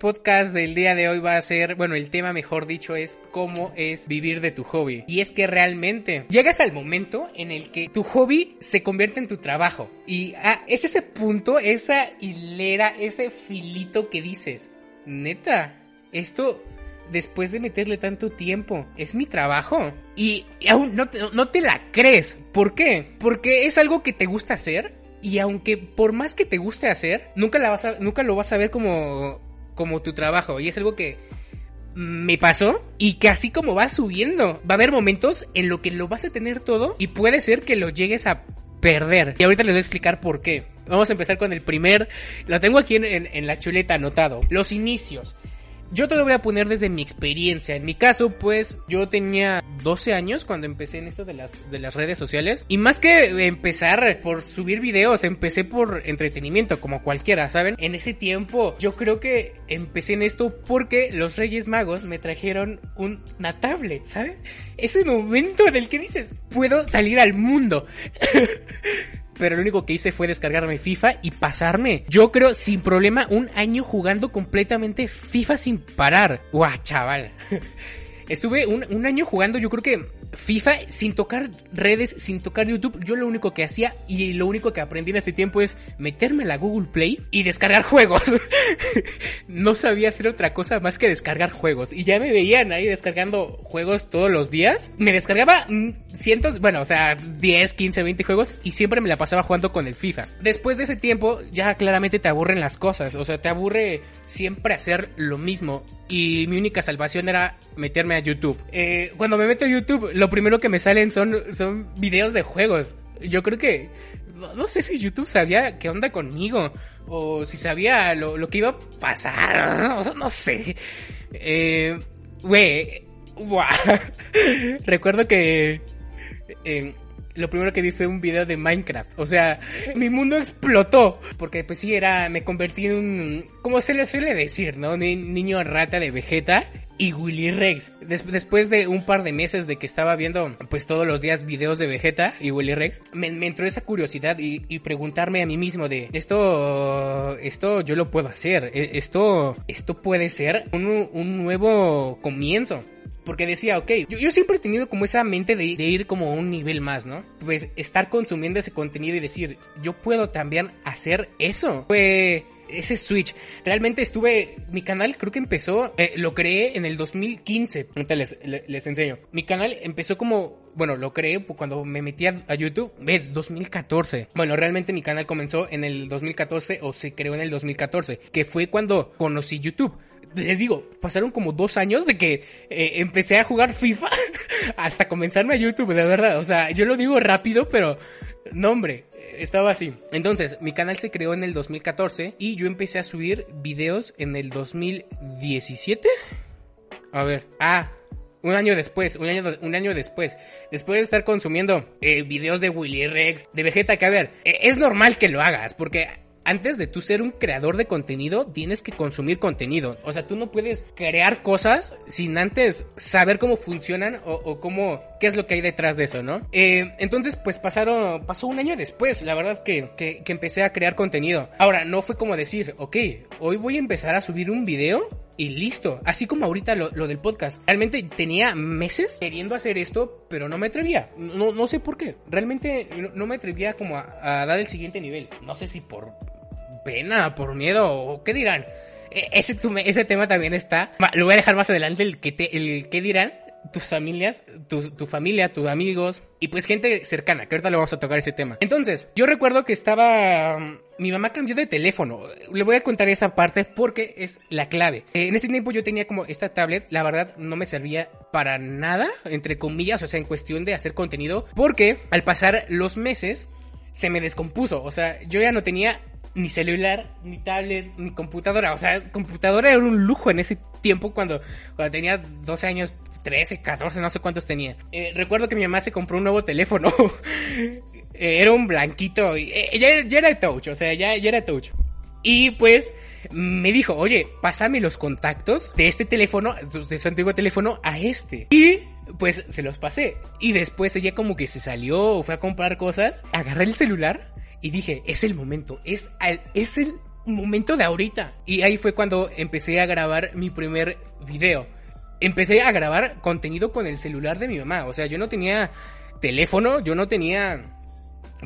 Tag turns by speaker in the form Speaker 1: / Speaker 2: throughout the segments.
Speaker 1: podcast del día de hoy va a ser, bueno, el tema mejor dicho es cómo es vivir de tu hobby. Y es que realmente llegas al momento en el que tu hobby se convierte en tu trabajo. Y ah, es ese punto, esa hilera, ese filito que dices, neta, esto después de meterle tanto tiempo. Es mi trabajo. Y aún no te, la crees. ¿Por qué? Porque es algo que te gusta hacer. Y aunque por más que te guste hacer, nunca, la vas nunca lo vas a ver como, como tu trabajo. Y es algo que me pasó y que así como va subiendo, va a haber momentos en lo que lo vas a tener todo y puede ser que lo llegues a perder. Y ahorita les voy a explicar por qué. Vamos a empezar con el primer, lo tengo aquí en, en, en la chuleta anotado. Los inicios. Yo te lo voy a poner desde mi experiencia. En mi caso, pues yo tenía 12 años cuando empecé en esto de las, de las redes sociales. Y más que empezar por subir videos, empecé por entretenimiento, como cualquiera, ¿saben? En ese tiempo yo creo que empecé en esto porque los Reyes Magos me trajeron una tablet, ¿saben? Ese momento en el que dices, puedo salir al mundo. pero lo único que hice fue descargarme FIFA y pasarme. Yo creo sin problema un año jugando completamente FIFA sin parar. Guau, chaval. Estuve un, un, año jugando, yo creo que FIFA sin tocar redes, sin tocar YouTube. Yo lo único que hacía y lo único que aprendí en ese tiempo es meterme a la Google Play y descargar juegos. no sabía hacer otra cosa más que descargar juegos. Y ya me veían ahí descargando juegos todos los días. Me descargaba cientos, bueno, o sea, 10, 15, 20 juegos y siempre me la pasaba jugando con el FIFA. Después de ese tiempo ya claramente te aburren las cosas. O sea, te aburre siempre hacer lo mismo. Y mi única salvación era meterme a YouTube. Eh, cuando me meto a YouTube, lo primero que me salen son, son videos de juegos. Yo creo que. No sé si YouTube sabía qué onda conmigo. O si sabía lo, lo que iba a pasar. No, sé. Eh. Güey. Recuerdo que. Eh, lo primero que vi fue un video de Minecraft. O sea, mi mundo explotó. Porque pues sí, era. Me convertí en un. Como se le suele decir, ¿no? Un niño rata de Vegeta y Willy Rex. Des después de un par de meses de que estaba viendo pues todos los días videos de Vegeta y Willy Rex, me, me entró esa curiosidad y, y, preguntarme a mí mismo de esto, esto yo lo puedo hacer, esto, esto puede ser un, un nuevo comienzo. Porque decía, ok, yo, siempre he tenido como esa mente de, ir como un nivel más, ¿no? Pues estar consumiendo ese contenido y decir, yo puedo también hacer eso. Fue ese switch. Realmente estuve, mi canal creo que empezó, eh, lo creé en el 2015. Ahorita les, enseño. Mi canal empezó como, bueno, lo creé cuando me metí a, YouTube, eh, 2014. Bueno, realmente mi canal comenzó en el 2014 o se creó en el 2014, que fue cuando conocí YouTube les digo, pasaron como dos años de que eh, empecé a jugar FIFA hasta comenzarme a YouTube, de verdad. O sea, yo lo digo rápido, pero no, hombre, estaba así. Entonces, mi canal se creó en el 2014 y yo empecé a subir videos en el 2017. A ver, ah, un año después, un año, un año después, después de estar consumiendo eh, videos de Willy Rex, de Vegeta, que a ver, eh, es normal que lo hagas, porque antes de tú ser un creador de contenido, tienes que consumir contenido. O sea, tú no puedes crear cosas sin antes saber cómo funcionan o, cómo, qué es lo que hay detrás de eso, ¿no? Eh, entonces, pues pasaron, pasó un año después, la verdad que, que, que empecé a crear contenido. Ahora, no fue como decir, ok, hoy voy a empezar a subir un video y listo. Así como ahorita lo, lo, del podcast. Realmente tenía meses queriendo hacer esto, pero no me atrevía. No, no sé por qué. Realmente no, me atrevía como a, dar el siguiente nivel. No sé si por pena, por miedo o qué dirán. E, ese, ese tema también está. Lo voy a dejar más adelante, el que, el dirán tus familias, tu, tu, familia, tus amigos y pues gente cercana, que ahorita le vamos a tocar ese tema. Entonces, yo recuerdo que estaba... Mi mamá cambió de teléfono. Le voy a contar esa parte porque es la clave. Eh, en ese tiempo yo tenía como esta tablet, la verdad no me servía para nada, entre comillas, o sea, en cuestión de hacer contenido, porque al pasar los meses se me descompuso. O sea, yo ya no tenía ni celular, ni tablet, ni computadora. O sea, computadora era un lujo en ese tiempo cuando, tenía 12 años, 13, 14, no sé cuántos tenía. Eh, recuerdo que mi mamá se compró un nuevo teléfono. eh, era un blanquito. Eh, ya, ya, era touch, o sea, ya, ya era touch. Y pues me dijo, oye, pásame los contactos de este teléfono, de su antiguo teléfono, a este. Y pues se los pasé. Y después ella como que se salió, fue a comprar cosas, agarré el celular y dije, es el momento, es, es el momento de ahorita. Y ahí fue cuando empecé a grabar mi primer video. Empecé a grabar contenido con el celular de mi mamá. O sea, yo no tenía teléfono, yo no tenía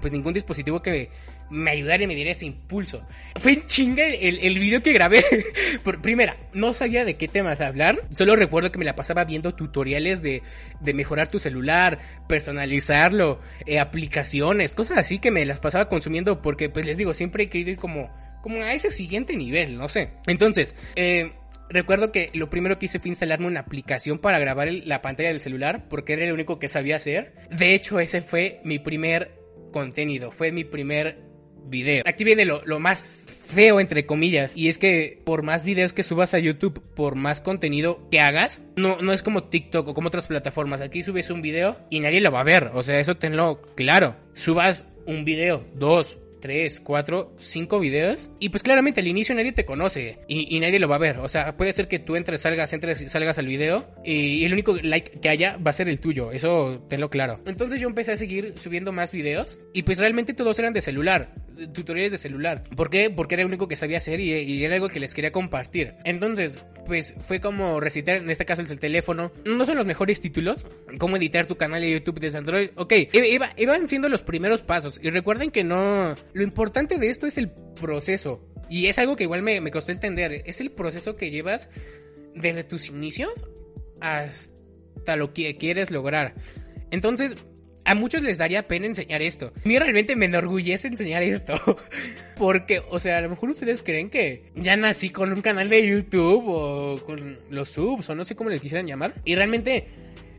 Speaker 1: pues ningún dispositivo que me ayudara y me diera ese impulso. Fue en chinga el, el video que grabé. Por, primera, no sabía de qué temas hablar. Solo recuerdo que me la pasaba viendo tutoriales de, de mejorar tu celular, personalizarlo, eh, aplicaciones, cosas así que me las pasaba consumiendo porque, pues les digo, siempre he querido ir como, como a ese siguiente nivel, no sé. Entonces, eh, Recuerdo que lo primero que hice fue instalarme una aplicación para grabar la pantalla del celular porque era lo único que sabía hacer. De hecho, ese fue mi primer contenido, fue mi primer video. Aquí viene lo, lo, más feo, entre comillas, y es que por más videos que subas a YouTube, por más contenido que hagas, no, no es como TikTok o como otras plataformas. Aquí subes un video y nadie lo va a ver, o sea, eso tenlo claro. Subas un video, dos, tres, cuatro, cinco videos. Y pues claramente al inicio nadie te conoce y, nadie lo va a ver. O sea, puede ser que tú entres, salgas, entres y salgas al video y, el único like que haya va a ser el tuyo. Eso tenlo claro. Entonces yo empecé a seguir subiendo más videos y pues realmente todos eran de celular, tutoriales de celular. ¿Por qué? Porque era el único que sabía hacer y era algo que les quería compartir. Entonces, pues fue como recitar, en este caso el teléfono. No son los mejores títulos. Cómo editar tu canal de YouTube desde Android. Ok, iba, iban siendo los primeros pasos. Y recuerden que no... Lo importante de esto es el proceso. Y es algo que igual me, me costó entender. Es el proceso que llevas desde tus inicios hasta lo que quieres lograr. Entonces, a muchos les daría pena enseñar esto. A mí realmente me enorgullece enseñar esto. Porque, o sea, a lo mejor ustedes creen que ya nací con un canal de YouTube o con los subs o no sé cómo les quisieran llamar. Y realmente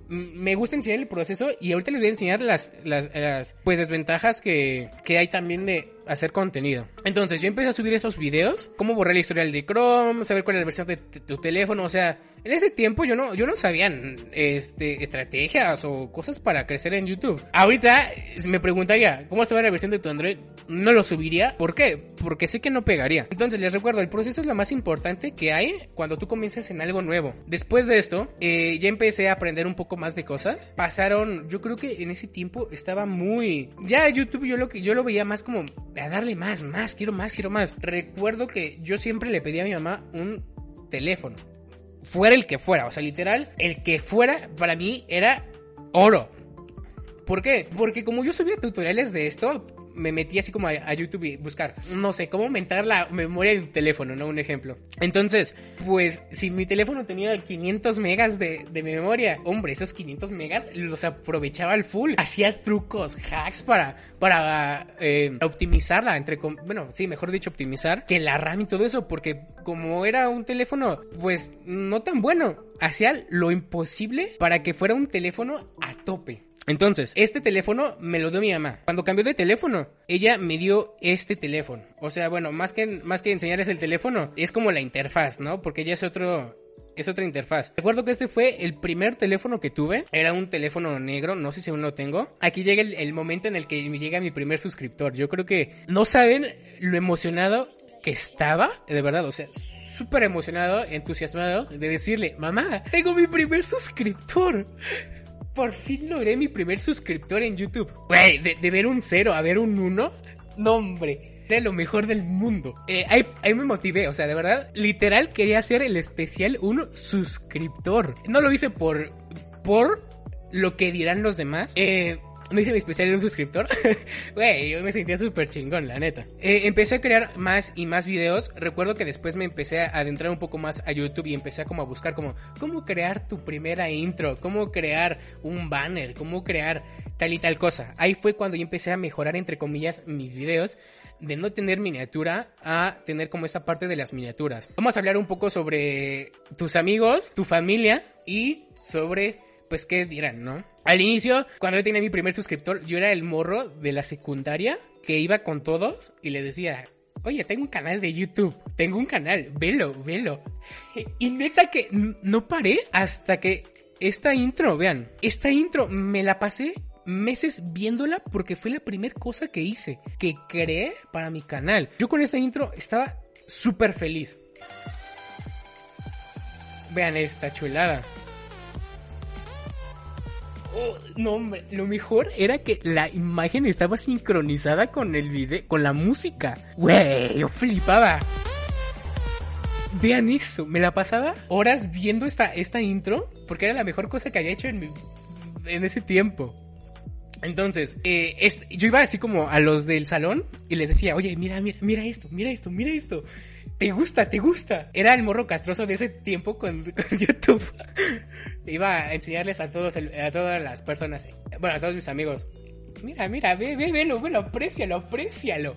Speaker 1: me gusta enseñar el proceso y ahorita les voy a enseñar las, las, las pues desventajas que, que hay también de hacer contenido. Entonces yo empecé a subir esos videos, cómo borrar la historial de Chrome, saber cuál es la versión de tu teléfono, o sea, en ese tiempo yo no, yo no sabía este, estrategias o cosas para crecer en YouTube. Ahorita me preguntaría, ¿cómo se va la versión de tu Android? No lo subiría. ¿Por qué? Porque sé que no pegaría. Entonces les recuerdo, el proceso es lo más importante que hay cuando tú comienzas en algo nuevo. Después de esto, eh, ya empecé a aprender un poco más de cosas. Pasaron, yo creo que en ese tiempo estaba muy... Ya YouTube yo lo, yo lo veía más como a darle más, más, quiero más, quiero más. Recuerdo que yo siempre le pedí a mi mamá un teléfono fuera el que fuera. O sea, literal, el que fuera para mí era oro. ¿Por qué? Porque como yo subía tutoriales de esto, me metí así como a, YouTube y buscar, no sé, cómo aumentar la memoria de tu teléfono, ¿no? Un ejemplo. Entonces, pues, si mi teléfono tenía 500 megas de, memoria, hombre, esos 500 megas los aprovechaba al full. Hacía trucos, hacks para, para eh, optimizarla, entre, bueno, sí, mejor dicho, optimizar que la RAM y todo eso, porque como era un teléfono, pues, no tan bueno, hacía lo imposible para que fuera un teléfono a tope. Entonces, este teléfono me lo dio mi mamá. Cuando cambió de teléfono, ella me dio este teléfono. O sea, bueno, más que, más que enseñarles el teléfono, es como la interfaz, ¿no? Porque ella es otro, es otra interfaz. Recuerdo que este fue el primer teléfono que tuve. Era un teléfono negro, no sé si aún lo tengo. Aquí llega el, el, momento en el que me llega mi primer suscriptor. Yo creo que no saben lo emocionado que estaba, de verdad, o sea, súper emocionado, entusiasmado de decirle, mamá, tengo mi primer suscriptor por fin logré mi primer suscriptor en YouTube. Güey, de, ver un cero a ver un uno, no hombre, lo mejor del mundo. Eh, ahí, me motivé, o sea, de verdad, literal quería hacer el especial un suscriptor. No lo hice por, por lo que dirán los demás. Eh, no hice mi especial en un suscriptor. Güey, yo me sentía súper chingón, la neta. Eh, empecé a crear más y más videos. Recuerdo que después me empecé a adentrar un poco más a YouTube y empecé a como a buscar como cómo crear tu primera intro, cómo crear un banner, cómo crear tal y tal cosa. Ahí fue cuando yo empecé a mejorar entre comillas mis videos de no tener miniatura a tener como esa parte de las miniaturas. Vamos a hablar un poco sobre tus amigos, tu familia y sobre pues qué dirán, ¿no? Al inicio, cuando yo tenía mi primer suscriptor, yo era el morro de la secundaria que iba con todos y le decía, oye, tengo un canal de YouTube, tengo un canal, velo, velo. Y neta que no paré hasta que esta intro, vean, esta intro me la pasé meses viéndola porque fue la primera cosa que hice, que creé para mi canal. Yo con esta intro estaba súper feliz. Vean esta chulada. Oh, no, hombre, lo mejor era que la imagen estaba sincronizada con el video, con la música. Güey, yo flipaba. Vean eso, me la pasaba horas viendo esta, esta intro porque era la mejor cosa que había hecho en, en ese tiempo. Entonces, eh, yo iba así como a los del salón y les decía, oye, mira, mira, mira esto, mira esto, mira esto. ¿Te gusta? ¿Te gusta? Era el morro castroso de ese tiempo con, YouTube. iba a enseñarles a todos, a todas las personas, bueno, a todos mis amigos. Mira, mira, ve, ve, ve, bueno, aprecialo, aprecialo.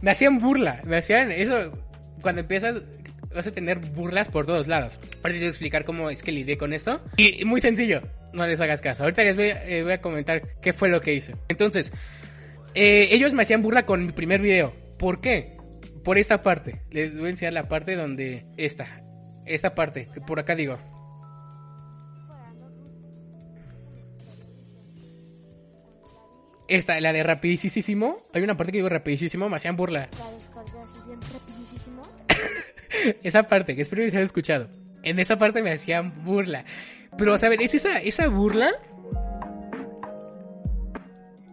Speaker 1: Me hacían burla, me hacían eso. Cuando empiezas, vas a tener burlas por todos lados. Ahorita te voy a explicar cómo es que lidié con esto. Y muy sencillo, no les hagas caso. Ahorita les voy, a, eh, voy a comentar qué fue lo que hice. Entonces, eh, ellos me hacían burla con mi primer video. ¿Por qué? Por esta parte. Les voy a enseñar la parte donde esta. Esta parte, que por acá digo. Esta, la de rapidísimo. Hay una parte que digo rapidísimo, me hacían burla. esa parte, que espero que se haya escuchado. En esa parte me hacían burla. Pero, ¿saben? Es esa, esa burla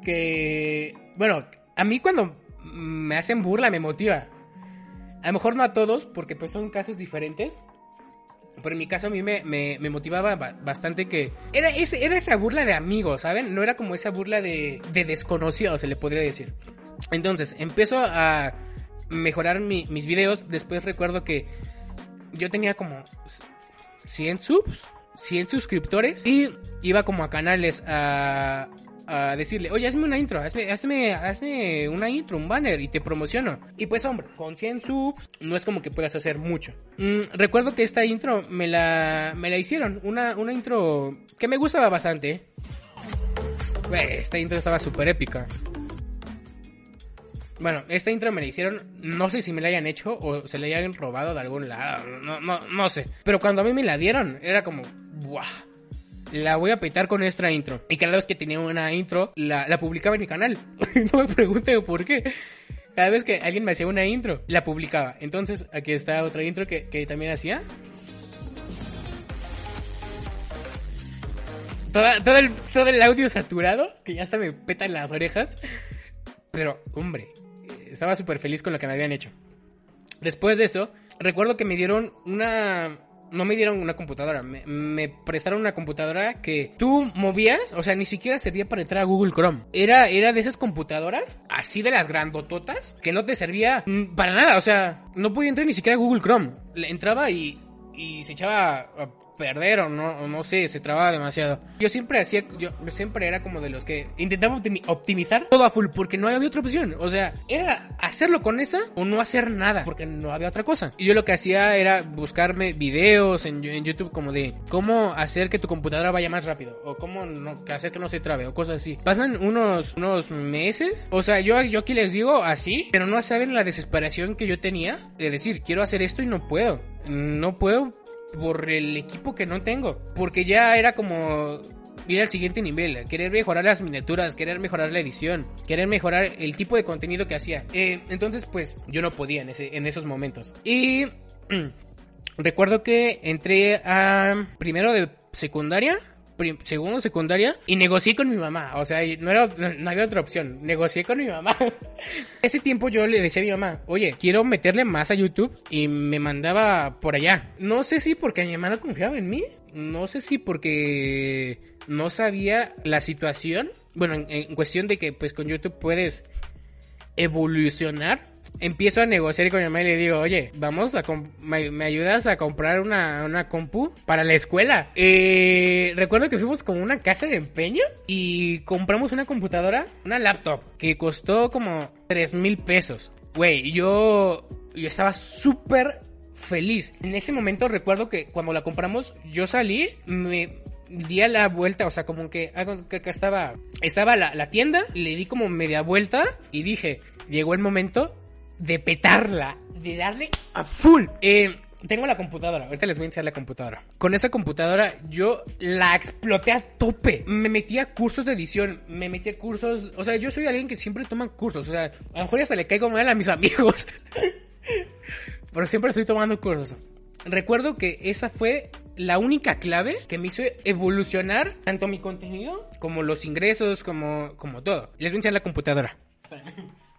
Speaker 1: que... Bueno, a mí cuando me hacen burla me motiva. A lo mejor no a todos, porque pues son casos diferentes. Pero en mi caso a mí me, me, motivaba bastante que... Era, ese, era esa burla de amigos, ¿saben? No era como esa burla de, de desconocido, se le podría decir. Entonces, empiezo a mejorar mis videos. Después recuerdo que yo tenía como 100 subs, 100 suscriptores y iba como a canales a, a decirle, oye, hazme una intro, hazme, hazme, hazme una intro, un banner y te promociono. Y pues hombre, con 100 subs no es como que puedas hacer mucho. Mm, recuerdo que esta intro me la, me la hicieron, una, una intro que me gustaba bastante. esta intro estaba súper épica. Bueno, esta intro me la hicieron, no sé si me la hayan hecho o se la hayan robado de algún lado, no, no, no sé. Pero cuando a mí me la dieron, era como, ¡buah! La voy a petar con esta intro. Y cada vez que tenía una intro, la, publicaba en mi canal. no me pregunte por qué. Cada vez que alguien me hacía una intro, la publicaba. Entonces, aquí está otra intro que, que también hacía. todo, el, todo el audio saturado, que ya hasta me petan las orejas. Pero, hombre, estaba súper feliz con lo que me habían hecho. Después de eso, recuerdo que me dieron una... No me dieron una computadora, me, prestaron una computadora que tú movías, o sea, ni siquiera servía para entrar a Google Chrome. Era, era de esas computadoras, así de las grandototas, que no te servía para nada, o sea, no podía entrar ni siquiera a Google Chrome. Entraba y, y se echaba perder o no, no sé, se trababa demasiado. Yo siempre hacía, yo siempre era como de los que intentaba optimizar todo a full porque no había otra opción. O sea, era hacerlo con esa o no hacer nada porque no había otra cosa. Y yo lo que hacía era buscarme videos en, YouTube como de cómo hacer que tu computadora vaya más rápido o cómo no, hacer que no se trabe o cosas así. Pasan unos, unos meses. O sea, yo, yo aquí les digo así, pero no saben la desesperación que yo tenía de decir, quiero hacer esto y no puedo. No puedo por el equipo que no tengo. Porque ya era como ir al siguiente nivel, querer mejorar las miniaturas, querer mejorar la edición, querer mejorar el tipo de contenido que hacía. Eh, entonces, pues yo no podía en, ese, en esos momentos. Y recuerdo que entré a primero de secundaria segundo secundaria y negocié con mi mamá. O sea, no, era, no había otra opción. Negocié con mi mamá. Ese tiempo yo le decía a mi mamá, oye, quiero meterle más a YouTube y me mandaba por allá. No sé si porque mi no confiaba en mí. No sé si porque no sabía la situación. Bueno, en cuestión de que pues con YouTube puedes evolucionar empiezo a negociar con mi mamá y le digo, oye, vamos a me, ayudas a comprar una, una compu para la escuela. Eh, recuerdo que fuimos como una casa de empeño y compramos una computadora, una laptop, que costó como 3 mil pesos. Güey, yo, yo estaba súper feliz. En ese momento recuerdo que cuando la compramos, yo salí, me di a la vuelta, o sea, como que, que estaba, estaba la, tienda, le di como media vuelta y dije, llegó el momento de petarla, de darle a full. Eh, tengo la computadora, ahorita les voy a enseñar la computadora. Con esa computadora yo la exploté a tope. Me metí a cursos de edición, me metí a cursos, o sea, yo soy alguien que siempre toma cursos, o sea, a lo mejor ya se le caigo mal a mis amigos. Pero siempre estoy tomando cursos. Recuerdo que esa fue la única clave que me hizo evolucionar tanto mi contenido como los ingresos, como, como todo. Les voy a enseñar la computadora.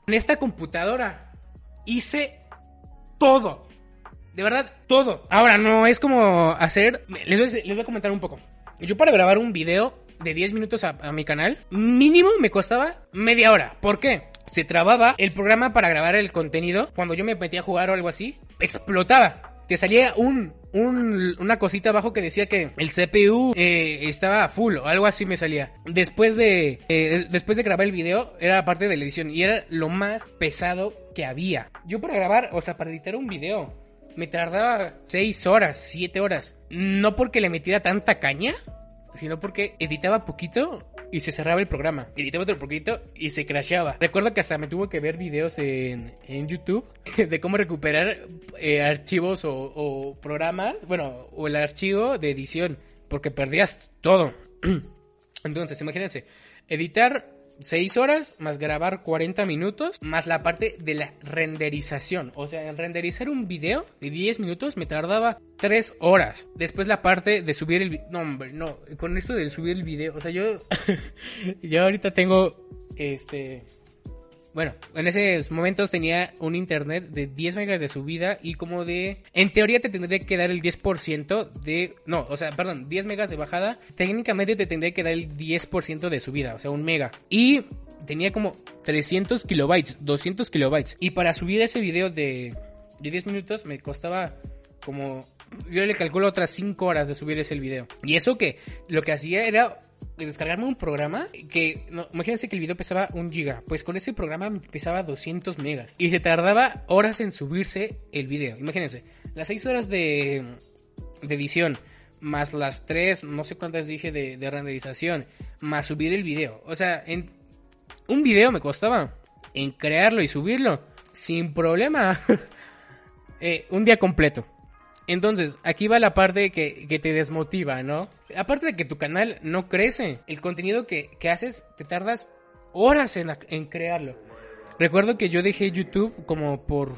Speaker 1: En esta computadora hice todo. De verdad, todo. Ahora, no es como hacer... Les voy, a comentar un poco. Yo para grabar un video de 10 minutos a, a mi canal, mínimo me costaba media hora. ¿Por qué? Se trababa el programa para grabar el contenido. Cuando yo me metía a jugar o algo así, explotaba te salía un, un, una cosita abajo que decía que el CPU eh, estaba full o algo así me salía. Después de, eh, después de grabar el video, era parte de la edición y era lo más pesado que había. Yo para grabar, o sea, para editar un video, me tardaba 6 horas, 7 horas. No porque le metiera tanta caña, sino porque editaba poquito y se cerraba el programa. Editaba otro poquito y se crasheaba. Recuerdo que hasta me tuvo que ver videos en, en YouTube de cómo recuperar eh, archivos o, o programas, bueno, o el archivo de edición, porque perdías todo. Entonces, imagínense, editar 6 horas más grabar 40 minutos más la parte de la renderización. O sea, en renderizar un video de 10 minutos me tardaba 3 horas. Después la parte de subir el No, hombre, no. Con esto de subir el video. O sea, yo. yo ahorita tengo. Este. Bueno, en esos momentos tenía un internet de 10 megas de subida y como de... En teoría te tendría que dar el 10% de... No, o sea, perdón, 10 megas de bajada. Técnicamente te tendría que dar el 10% de subida, o sea, un mega. Y tenía como 300 kilobytes, 200 kilobytes. Y para subir ese video de, de 10 minutos me costaba como... Yo le calculo otras 5 horas de subir ese video. Y eso que lo que hacía era descargarme un programa que, imagínense que el video pesaba un giga, pues con ese programa pesaba 200 megas y se tardaba horas en subirse el video. Imagínense, las 6 horas de, de edición más las 3, no sé cuántas dije de, de renderización, más subir el video. O sea, en un video me costaba en crearlo y subirlo sin problema eh, un día completo. Entonces, aquí va la parte que, te desmotiva, ¿no? Aparte de que tu canal no crece, el contenido que, que haces te tardas horas en, en, crearlo. Recuerdo que yo dejé YouTube como por,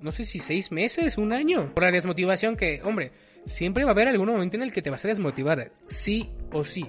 Speaker 1: no sé si seis meses, un año, por la desmotivación que, hombre, siempre va a haber algún momento en el que te vas a desmotivar, sí o sí.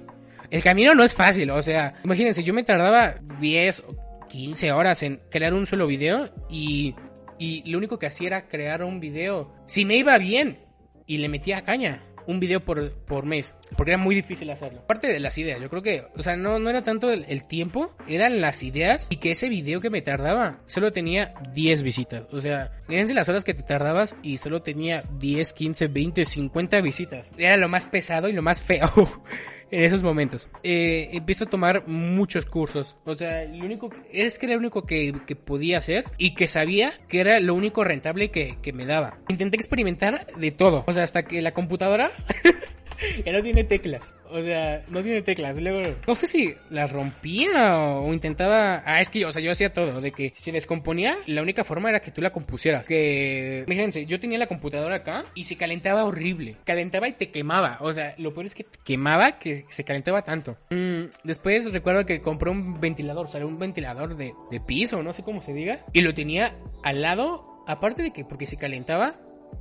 Speaker 1: El camino no es fácil, o sea, imagínense, yo me tardaba 10 o 15 horas en crear un solo video y y lo único que hacía era crear un video. Si me iba bien y le metía caña, un video por, por mes, porque era muy difícil hacerlo. Aparte de las ideas, yo creo que, o sea, no, no era tanto el, el, tiempo, eran las ideas y que ese video que me tardaba solo tenía 10 visitas. O sea, fíjense las horas que te tardabas y solo tenía 10, 15, 20, 50 visitas. Era lo más pesado y lo más feo. en esos momentos. Eh, empiezo a tomar muchos cursos. O sea, lo único es que era lo único que, que, podía hacer y que sabía que era lo único rentable que, que me daba. Intenté experimentar de todo. O sea, hasta que la computadora ya no tiene teclas. O sea, no tiene teclas. Luego, no sé si las rompía o, intentaba. Ah, es que yo, o sea, yo hacía todo. De que si se descomponía, la única forma era que tú la compusieras. Que, fíjense, yo tenía la computadora acá y se calentaba horrible. Calentaba y te quemaba. O sea, lo peor es que te quemaba que se calentaba tanto. Mm, después recuerdo que compré un ventilador, o sea, un ventilador de, de piso, no sé cómo se diga. Y lo tenía al lado. Aparte de que, porque se calentaba,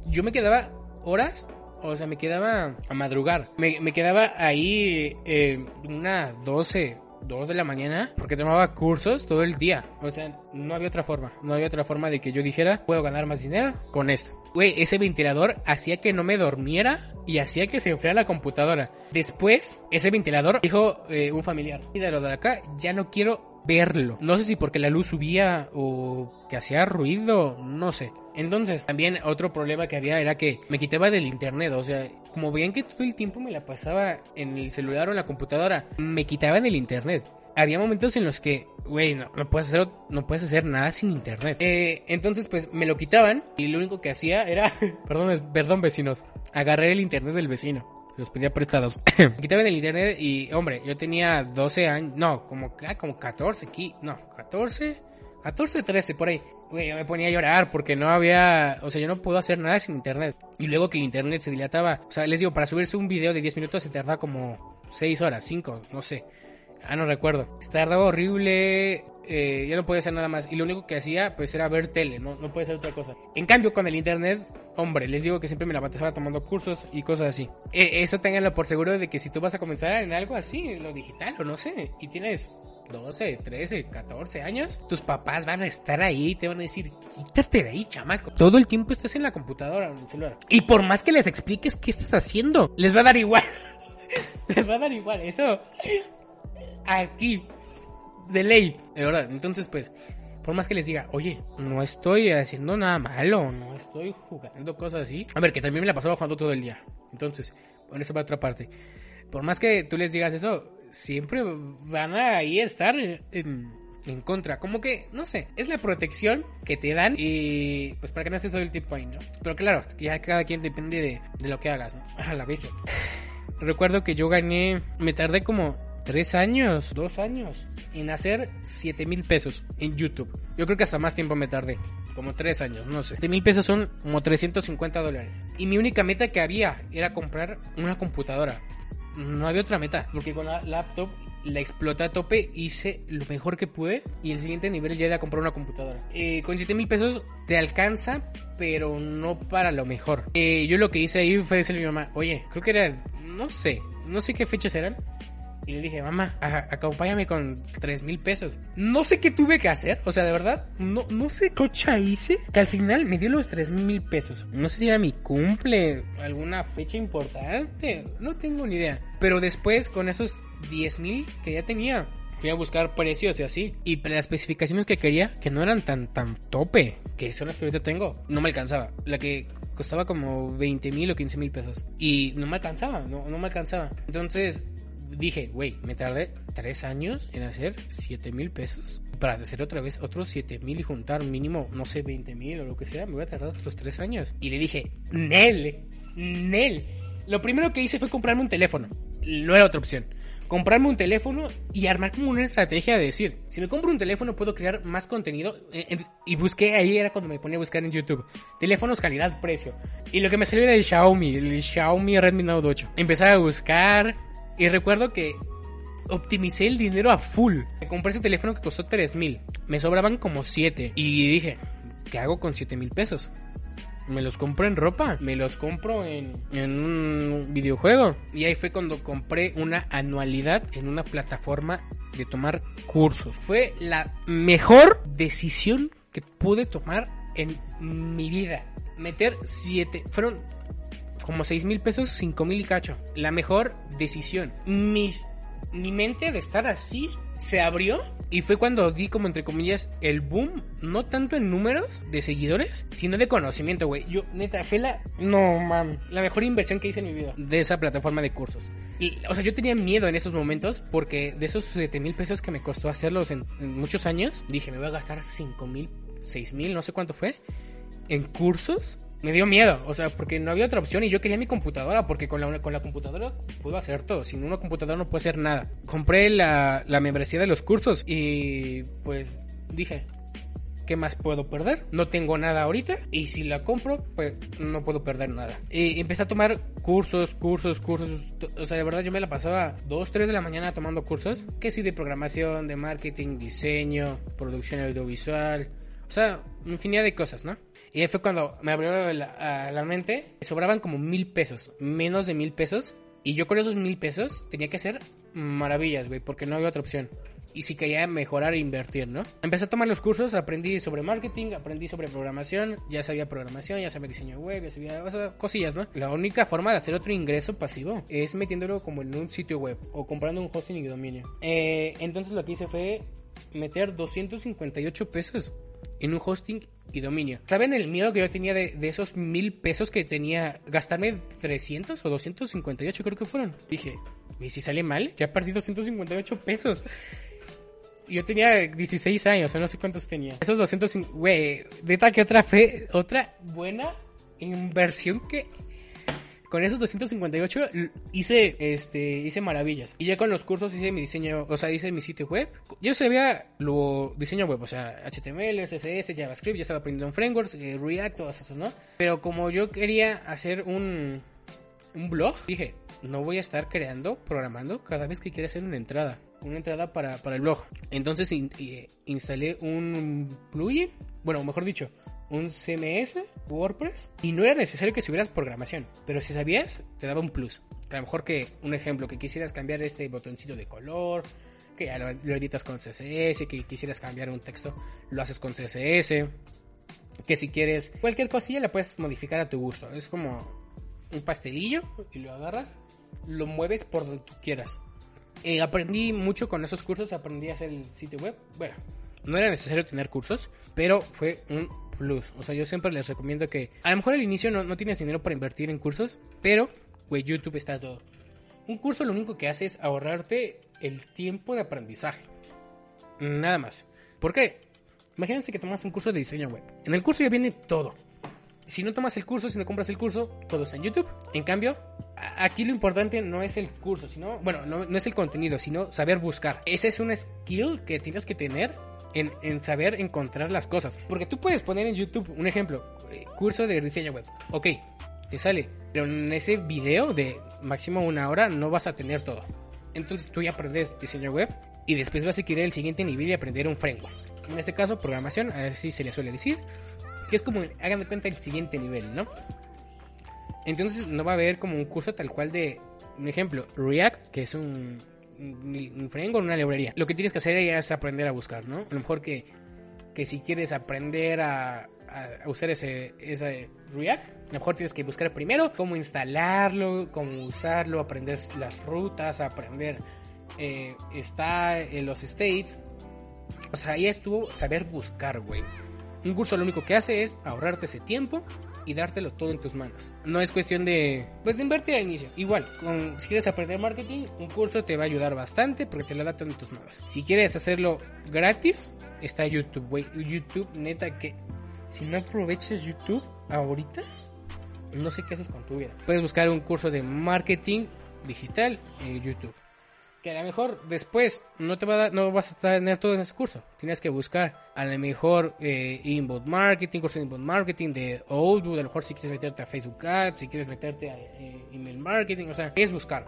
Speaker 1: yo me quedaba horas o sea, me quedaba a madrugar. Me, me quedaba ahí eh, una 12, 2 de la mañana porque tomaba cursos todo el día. O sea, no había otra forma. No había otra forma de que yo dijera, puedo ganar más dinero con esto. Güey, ese ventilador hacía que no me durmiera y hacía que se enfriara la computadora. Después, ese ventilador dijo eh, un familiar, mira lo de acá, ya no quiero verlo. No sé si porque la luz subía o que hacía ruido, no sé. Entonces, también otro problema que había era que me quitaba del internet, o sea, como veían que todo el tiempo me la pasaba en el celular o en la computadora, me quitaban el internet. Había momentos en los que, güey, no, no, puedes hacer, no puedes hacer nada sin internet. Eh, entonces, pues me lo quitaban y lo único que hacía era, perdón, perdón vecinos, agarré el internet del vecino. Se los pedía prestados. quitaban el internet y, hombre, yo tenía 12 años, no, como, ah, como 14 aquí, no, 14, 14, 13 por ahí. Güey, yo me ponía a llorar porque no había, o sea, yo no puedo hacer nada sin internet. Y luego que el internet se dilataba, o sea, les digo, para subirse un video de 10 minutos se tarda como 6 horas, 5, no sé. Ah, no recuerdo. Tardaba horrible. Eh, yo no podía hacer nada más. Y lo único que hacía, pues, era ver tele, no, no puede ser otra cosa. En cambio, con el internet, hombre, les digo que siempre me la pasaba tomando cursos y cosas así. Eh, eso ténganlo por seguro de que si tú vas a comenzar en algo así, en lo digital o no sé, y tienes 12, 13, 14 años, tus papás van a estar ahí y te van a decir, quítate de ahí, chamaco. Todo el tiempo estás en la computadora o en el celular. Y por más que les expliques qué estás haciendo, les va a dar igual. les va a dar igual. Eso aquí de ley, de verdad. Entonces, pues, por más que les diga, oye, no estoy haciendo nada malo, no estoy jugando cosas así. A ver, que también me la pasaba jugando todo el día. Entonces, bueno, eso va otra parte. Por más que tú les digas eso, siempre van a ahí estar en, en contra. Como que, no sé, es la protección que te dan y pues para que no estés todo el tiempo ahí, ¿no? Pero claro, ya cada quien depende de, de lo que hagas, ¿no? A la vez. Recuerdo que yo gané, me tardé como tres años, dos años en hacer 7 mil pesos en YouTube. Yo creo que hasta más tiempo me tardé. Como tres años, no sé. 7 mil pesos son como 350 dólares. Y mi única meta que había era comprar una computadora. No había otra meta. Porque con la laptop la exploté a tope, hice lo mejor que pude. Y el siguiente nivel ya era comprar una computadora. Eh, con 7 mil pesos te alcanza, pero no para lo mejor. Eh, yo lo que hice ahí fue decirle a mi mamá, oye, creo que era, no sé, no sé qué fechas eran y le dije, mamá, acompáñame con tres mil pesos. No sé qué tuve que hacer. O sea, de verdad, no, no sé qué cocha hice. Que al final me dio los tres mil pesos. No sé si era mi cumple, alguna fecha importante. No tengo ni idea. Pero después, con esos diez mil que ya tenía, fui a buscar precios y así. Y las especificaciones que quería, que no eran tan, tan tope, que son las que ahorita tengo, no me alcanzaba. La que costaba como 20 mil o 15 mil pesos. Y no me alcanzaba, no, no me alcanzaba. Entonces dije, güey, me tardé tres años en hacer 7 mil pesos. Para hacer otra vez otros 7 mil y juntar mínimo, no sé, 20 mil o lo que sea, me voy a tardar otros tres años. Y le dije, Nel, Nel. Lo primero que hice fue comprarme un teléfono. No era otra opción. Comprarme un teléfono y armar como una estrategia de decir, si me compro un teléfono puedo crear más contenido. Y busqué, ahí era cuando me ponía a buscar en YouTube. Teléfonos calidad, precio. Y lo que me salió era el Xiaomi, el Xiaomi Redmi Note 8. Empecé a buscar, y recuerdo que optimicé el dinero a full. Me compré ese teléfono que costó 3 mil. Me sobraban como 7. Y dije, ¿qué hago con 7 mil pesos? Me los compro en ropa, me los compro en, en un videojuego. Y ahí fue cuando compré una anualidad en una plataforma de tomar cursos. Fue la mejor decisión que pude tomar en mi vida. Meter 7, fueron como 6 mil pesos, 5 mil y cacho. La mejor decisión. Mis, mi mente de estar así se abrió y fue cuando di como entre comillas el boom, no tanto en números de seguidores, sino de conocimiento, güey. Yo, neta, fue la, no, man, la mejor inversión que hice en mi vida de esa plataforma de cursos. Y, o sea, yo tenía miedo en esos momentos porque de esos 7 mil pesos que me costó hacerlos en, muchos años, dije, me voy a gastar 5 mil, 6 mil, no sé cuánto fue, en cursos me dio miedo, o sea, porque no había otra opción y yo quería mi computadora, porque con la, con la computadora puedo hacer todo, sin una computadora no puedo hacer nada. Compré la, la membresía de los cursos y pues dije, ¿qué más puedo perder? No tengo nada ahorita y si la compro, pues no puedo perder nada. Y empecé a tomar cursos, cursos, cursos. O sea, de verdad yo me la pasaba 2, 3 de la mañana tomando cursos, que sí de programación, de marketing, diseño, producción audiovisual, o sea, infinidad de cosas, ¿no? Y ahí fue cuando me abrió la, la mente, sobraban como mil pesos, menos de mil pesos. Y yo con esos mil pesos tenía que hacer maravillas, güey, porque no había otra opción. Y si quería mejorar e invertir, ¿no? Empecé a tomar los cursos, aprendí sobre marketing, aprendí sobre programación, ya sabía programación, ya sabía diseño web, ya sabía o cosillas, ¿no? La única forma de hacer otro ingreso pasivo es metiéndolo como en un sitio web o comprando un hosting y dominio. Eh, entonces lo que hice fue meter 258 pesos en un hosting y dominio. ¿Saben el miedo que yo tenía de, esos mil pesos que tenía? Gastarme 300 o 258 creo que fueron. Dije, ¿y si sale mal? Ya perdí 258 pesos. Yo tenía 16 años, o no sé cuántos tenía. Esos 200, güey, neta que otra fe, otra buena inversión que con esos 258 hice, este, hice maravillas. Y ya con los cursos hice mi diseño, o sea, hice mi sitio web. Yo sabía lo diseño web, o sea, HTML, CSS, JavaScript, ya estaba aprendiendo en frameworks, eh, React, todas eso, ¿no? Pero como yo quería hacer un, un blog, dije, no voy a estar creando, programando cada vez que quiera hacer una entrada. una entrada para, para el blog. Entonces eh, instalé un plugin, bueno, mejor dicho, un CMS, WordPress, y no era necesario que subieras programación, pero si sabías, te daba un plus. A lo mejor que, un ejemplo, que quisieras cambiar este botoncito de color, que lo, editas con CSS, que quisieras cambiar un texto, lo haces con CSS, que si quieres cualquier cosilla la puedes modificar a tu gusto. Es como un pastelillo y lo agarras, lo mueves por donde tú quieras. Eh, aprendí mucho con esos cursos, aprendí a hacer el sitio web. Bueno, no era necesario tener cursos, pero fue un plus. O sea, yo siempre les recomiendo que a lo mejor al inicio no, no tienes dinero para invertir en cursos, pero, güey, YouTube está todo. Un curso lo único que hace es ahorrarte el tiempo de aprendizaje. Nada más. ¿Por qué? Imagínense que tomas un curso de diseño web. En el curso ya viene todo. Si no tomas el curso, si no compras el curso, todo está en YouTube. En cambio, aquí lo importante no es el curso, sino, bueno, no, no es el contenido, sino saber buscar. Esa es una skill que tienes que tener en, saber encontrar las cosas. Porque tú puedes poner en YouTube un ejemplo, eh, curso de diseño web. Ok, te sale. Pero en ese video de máximo una hora no vas a tener todo. Entonces tú ya aprendes diseño web y después vas a querer el siguiente nivel y aprender un framework. En este caso, programación, así se le suele decir. Que es como, hagan de cuenta, el siguiente nivel, ¿no? Entonces no va a haber como un curso tal cual de, un ejemplo, React, que es un, un framework, una librería. Lo que tienes que hacer es aprender a buscar, ¿no? A lo mejor que, que si quieres aprender a, a usar ese, ese React, a lo mejor tienes que buscar primero cómo instalarlo, cómo usarlo, aprender las rutas, aprender eh, está en los states. O sea, ahí estuvo saber buscar, güey. Un curso lo único que hace es ahorrarte ese tiempo y dártelo todo en tus manos. No es cuestión de, pues, de invertir al inicio. Igual, con, si quieres aprender marketing, un curso te va a ayudar bastante porque te lo da todo en tus manos. Si quieres hacerlo gratis, está YouTube, güey. YouTube, neta, que si no aproveches YouTube ahorita, no sé qué haces con tu vida. Puedes buscar un curso de marketing digital en YouTube. Que a lo mejor después no te va a no vas a tener todo en ese curso. Tienes que buscar a lo mejor eh, inbound marketing, curso de inbound marketing de Outbound, a lo mejor si quieres meterte a Facebook Ads, si quieres meterte a eh, email marketing, o sea, es buscar.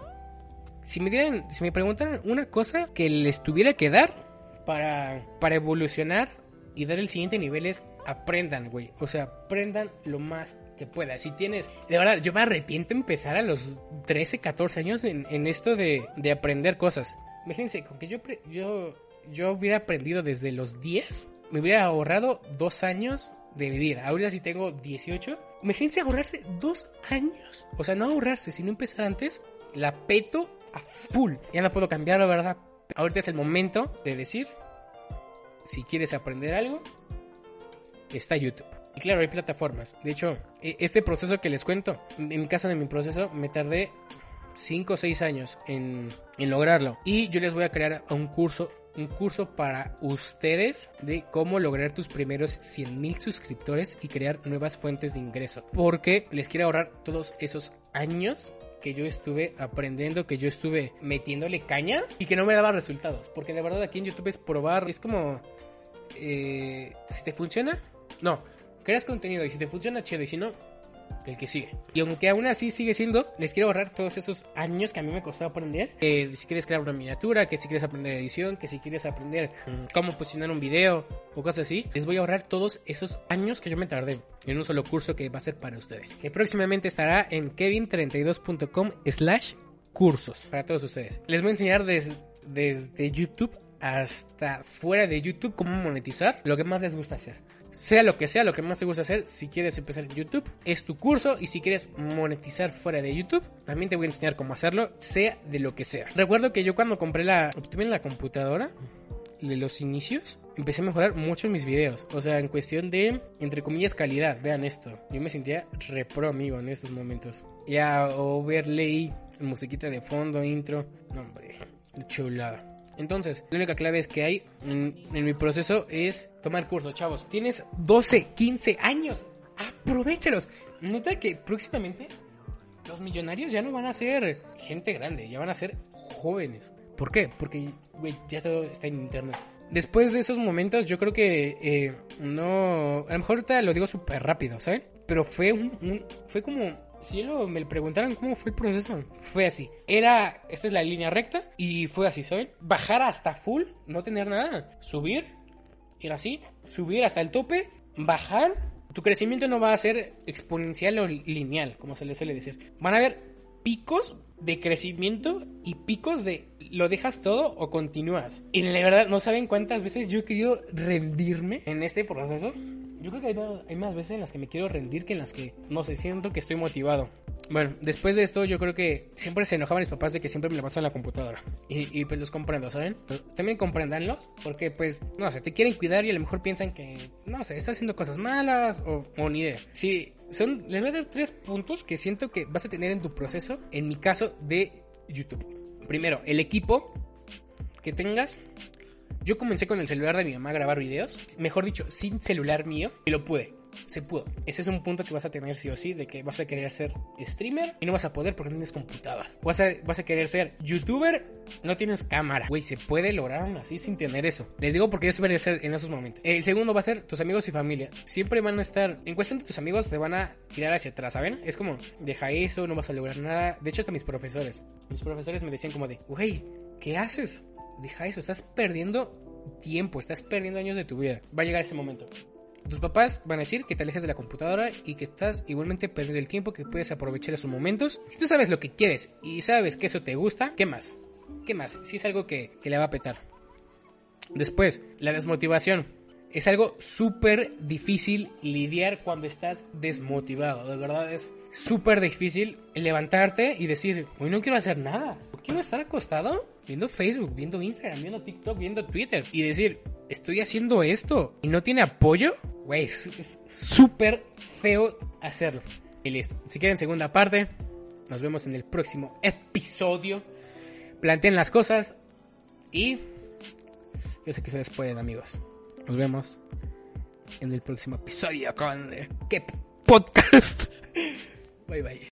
Speaker 1: Si me dieran, si me preguntaran una cosa que les tuviera que dar para, para evolucionar y dar el siguiente nivel es aprendan, güey. O sea, aprendan lo más que pueda. Si tienes, de verdad, yo me arrepiento empezar a los 13, 14 años en, en esto de, de, aprender cosas. Imagínense, con que yo, yo, yo hubiera aprendido desde los 10, me hubiera ahorrado dos años de vivir. Ahorita si tengo 18, imagínense ahorrarse dos años. O sea, no ahorrarse, sino empezar antes, la peto a full. Ya no puedo cambiar, la verdad. Ahorita es el momento de decir, si quieres aprender algo, está YouTube. Y claro, hay plataformas. De hecho, este proceso que les cuento, en caso de mi proceso, me tardé 5 o 6 años en, en, lograrlo. Y yo les voy a crear un curso, un curso para ustedes de cómo lograr tus primeros 100 mil suscriptores y crear nuevas fuentes de ingreso. Porque les quiero ahorrar todos esos años que yo estuve aprendiendo, que yo estuve metiéndole caña y que no me daba resultados. Porque de verdad aquí en YouTube es probar, es como eh, si te funciona, no, creas contenido y si te funciona, chido, y si no, el que sigue. Y aunque aún así sigue siendo, les quiero ahorrar todos esos años que a mí me costó aprender. Eh, si quieres crear una miniatura, que si quieres aprender edición, que si quieres aprender cómo posicionar un video o cosas así, les voy a ahorrar todos esos años que yo me tardé en un solo curso que va a ser para ustedes. Que próximamente estará en kevin32.com slash cursos para todos ustedes. Les voy a enseñar desde YouTube hasta fuera de YouTube cómo monetizar lo que más les gusta hacer. Sea lo que sea, lo que más te gusta hacer, si quieres empezar en YouTube, es tu curso y si quieres monetizar fuera de YouTube, también te voy a enseñar cómo hacerlo, sea de lo que sea. Recuerdo que yo cuando compré la, obtuve la computadora, de los inicios, empecé a mejorar mucho mis videos. O sea, en cuestión de, entre comillas, calidad. Vean esto. Yo me sentía repro, amigo, en estos momentos. Ya overlay, musiquita de fondo, intro. No, hombre, chulada. Entonces, la única clave es que hay en, mi proceso es tomar cursos, chavos. Tienes 12, 15 años. Aprovechalos. Nota que próximamente los millonarios ya no van a ser gente grande, ya van a ser jóvenes. ¿Por qué? Porque, ya todo está en internet. Después de esos momentos, yo creo que eh, no. A lo mejor ahorita lo digo súper rápido, ¿saben? Pero fue un, fue como si me preguntaran cómo fue el proceso, fue así. Era, esta es la línea recta y fue así, ¿saben? Bajar hasta full, no tener nada. Subir, ir así, subir hasta el tope, bajar. Tu crecimiento no va a ser exponencial o lineal, como se le suele decir. Van a haber picos de crecimiento y picos de lo dejas todo o continúas. Y la verdad, no saben cuántas veces yo he querido rendirme en este proceso. Yo creo que hay más, veces en las que me quiero rendir que en las que no sé, siento que estoy motivado. Bueno, después de esto yo creo que siempre se enojaban mis papás de que siempre me la paso en la computadora. Y, pues los comprendo, ¿saben? También comprendanlos porque pues, no sé, te quieren cuidar y a lo mejor piensan que, no sé, estás haciendo cosas malas o, o ni idea. Sí, son, les voy a dar tres puntos que siento que vas a tener en tu proceso, en mi caso, de YouTube. Primero, el equipo que tengas yo comencé con el celular de mi mamá a grabar videos, mejor dicho, sin celular mío, y lo pude. Se pudo. Ese es un punto que vas a tener sí o sí, de que vas a querer ser streamer y no vas a poder porque no tienes computadora. Vas a, vas a querer ser youtuber, no tienes cámara. Güey, se puede lograr aún así sin tener eso. Les digo porque yo ser en esos momentos. El segundo va a ser tus amigos y familia. Siempre van a estar, en cuestión de tus amigos, te van a tirar hacia atrás, ¿saben? Es como, deja eso, no vas a lograr nada. De hecho, hasta mis profesores. Mis profesores me decían como de, güey, ¿qué haces? Deja eso, estás perdiendo tiempo, estás perdiendo años de tu vida. Va a llegar ese momento. Tus papás van a decir que te alejes de la computadora y que estás igualmente perdiendo el tiempo, que puedes aprovechar esos momentos. Si tú sabes lo que quieres y sabes que eso te gusta, ¿qué más? ¿Qué más? Si es algo que, que le va a petar. Después, la desmotivación. Es algo súper difícil lidiar cuando estás desmotivado. De verdad es súper difícil levantarte y decir, hoy no quiero hacer nada. Quiero estar acostado viendo Facebook, viendo Instagram, viendo TikTok, viendo Twitter y decir, estoy haciendo esto y no tiene apoyo. Güey, es súper feo hacerlo. Y listo. Si quieren segunda parte, nos vemos en el próximo episodio. Planteen las cosas y yo sé que ustedes pueden, amigos. Nos vemos en el próximo episodio con ¿Qué podcast? Bye bye.